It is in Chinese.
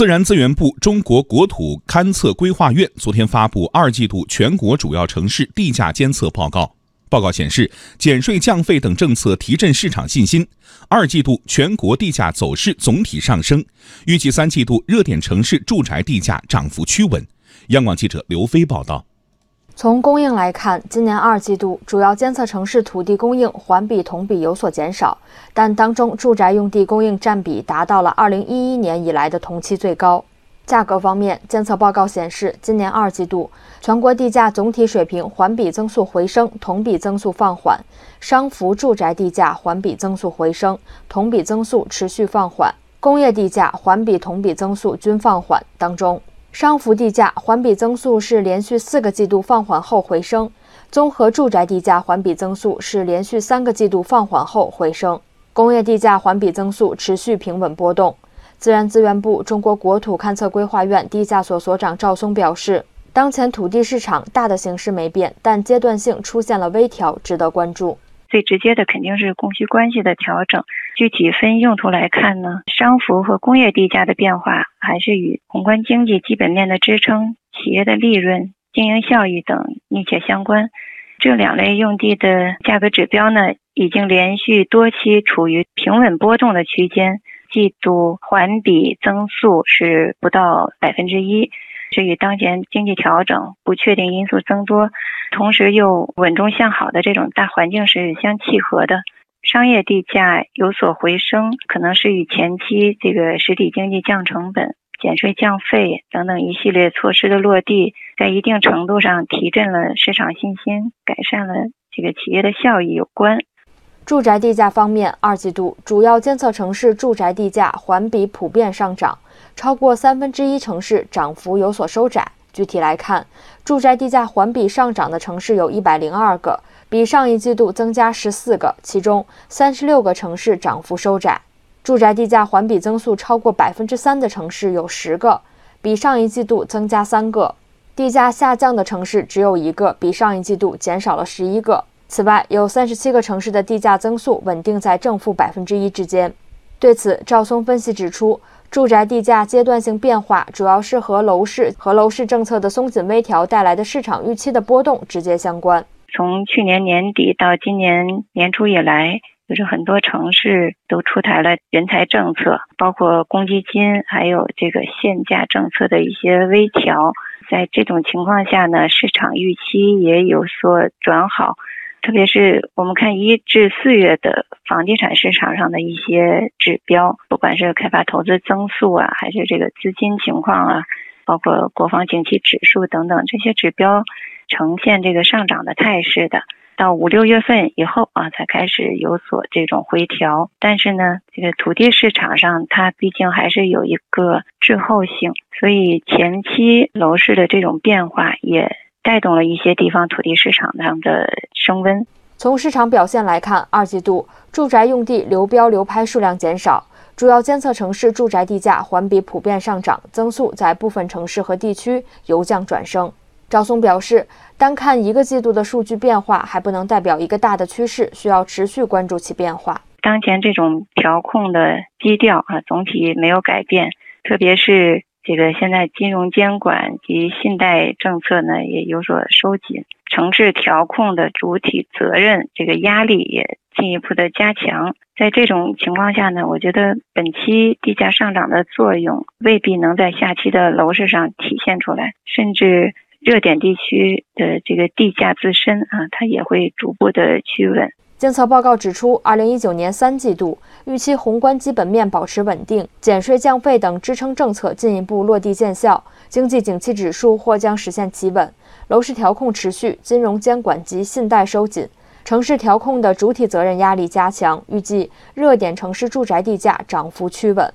自然资源部中国国土勘测规划院昨天发布二季度全国主要城市地价监测报告。报告显示，减税降费等政策提振市场信心，二季度全国地价走势总体上升。预计三季度热点城市住宅地价涨幅趋稳。央广记者刘飞报道。从供应来看，今年二季度主要监测城市土地供应环比同比有所减少，但当中住宅用地供应占比达到了2011年以来的同期最高。价格方面，监测报告显示，今年二季度全国地价总体水平环比增速回升，同比增速放缓；商服住宅地价环比增速回升，同比增速持续放缓；工业地价环比、同比增速均放缓。当中，商服地价环比增速是连续四个季度放缓后回升，综合住宅地价环比增速是连续三个季度放缓后回升，工业地价环比增速持续平稳波动。自然资源部中国国土勘测规划院地价所所长赵松表示，当前土地市场大的形势没变，但阶段性出现了微调，值得关注。最直接的肯定是供需关系的调整。具体分用途来看呢，商服和工业地价的变化还是与宏观经济基本面的支撑、企业的利润、经营效益等密切相关。这两类用地的价格指标呢，已经连续多期处于平稳波动的区间，季度环比增速是不到百分之一。是与当前经济调整、不确定因素增多，同时又稳中向好的这种大环境是相契合的。商业地价有所回升，可能是与前期这个实体经济降成本、减税降费等等一系列措施的落地，在一定程度上提振了市场信心，改善了这个企业的效益有关。住宅地价方面，二季度主要监测城市住宅地价环比普遍上涨。超过三分之一城市涨幅有所收窄。具体来看，住宅地价环比上涨的城市有一百零二个，比上一季度增加十四个，其中三十六个城市涨幅收窄。住宅地价环比增速超过百分之三的城市有十个，比上一季度增加三个。地价下降的城市只有一个，比上一季度减少了十一个。此外，有三十七个城市的地价增速稳定在正负百分之一之间。对此，赵松分析指出。住宅地价阶段性变化，主要是和楼市和楼市政策的松紧微调带来的市场预期的波动直接相关。从去年年底到今年年初以来，就是很多城市都出台了人才政策，包括公积金，还有这个限价政策的一些微调。在这种情况下呢，市场预期也有所转好。特别是我们看一至四月的房地产市场上的一些指标，不管是开发投资增速啊，还是这个资金情况啊，包括国防景气指数等等这些指标，呈现这个上涨的态势的。到五六月份以后啊，才开始有所这种回调。但是呢，这个土地市场上它毕竟还是有一个滞后性，所以前期楼市的这种变化也。带动了一些地方土地市场上的升温。从市场表现来看，二季度住宅用地流标流拍数量减少，主要监测城市住宅地价环比普遍上涨，增速在部分城市和地区由降转升。赵松表示，单看一个季度的数据变化还不能代表一个大的趋势，需要持续关注其变化。当前这种调控的基调啊，总体没有改变，特别是。这个现在金融监管及信贷政策呢也有所收紧，城市调控的主体责任这个压力也进一步的加强。在这种情况下呢，我觉得本期地价上涨的作用未必能在下期的楼市上体现出来，甚至热点地区的这个地价自身啊，它也会逐步的趋稳。监测报告指出，二零一九年三季度预期宏观基本面保持稳定，减税降费等支撑政策进一步落地见效，经济景气指数或将实现企稳，楼市调控持续，金融监管及信贷收紧，城市调控的主体责任压力加强，预计热点城市住宅地价涨幅趋稳。